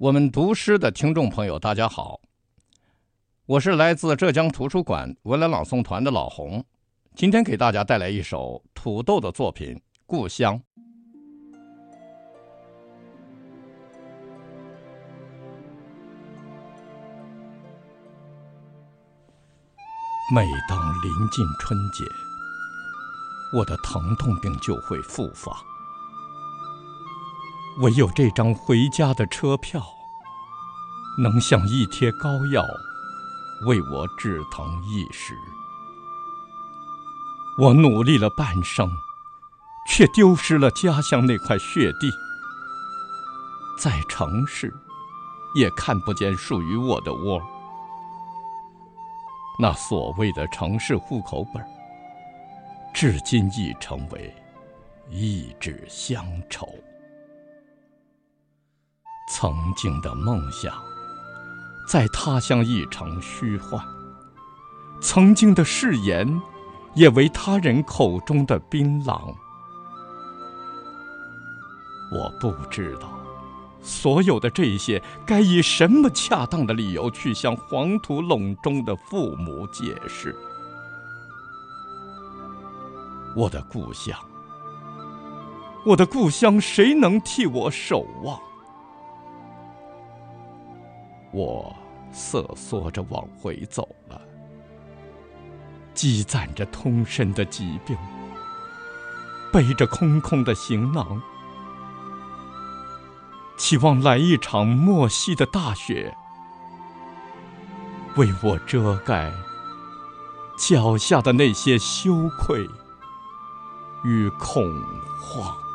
我们读诗的听众朋友，大家好，我是来自浙江图书馆文莱朗诵团的老洪，今天给大家带来一首土豆的作品《故乡》。每当临近春节，我的疼痛病就会复发。唯有这张回家的车票，能像一贴膏药，为我止疼一时。我努力了半生，却丢失了家乡那块血地，在城市，也看不见属于我的窝。那所谓的城市户口本，至今已成为一纸乡愁。曾经的梦想，在他乡已成虚幻；曾经的誓言，也为他人口中的槟榔。我不知道，所有的这些，该以什么恰当的理由去向黄土陇中的父母解释？我的故乡，我的故乡，谁能替我守望？我瑟缩着往回走了，积攒着通身的疾病，背着空空的行囊，期望来一场莫西的大雪，为我遮盖脚下的那些羞愧与恐慌。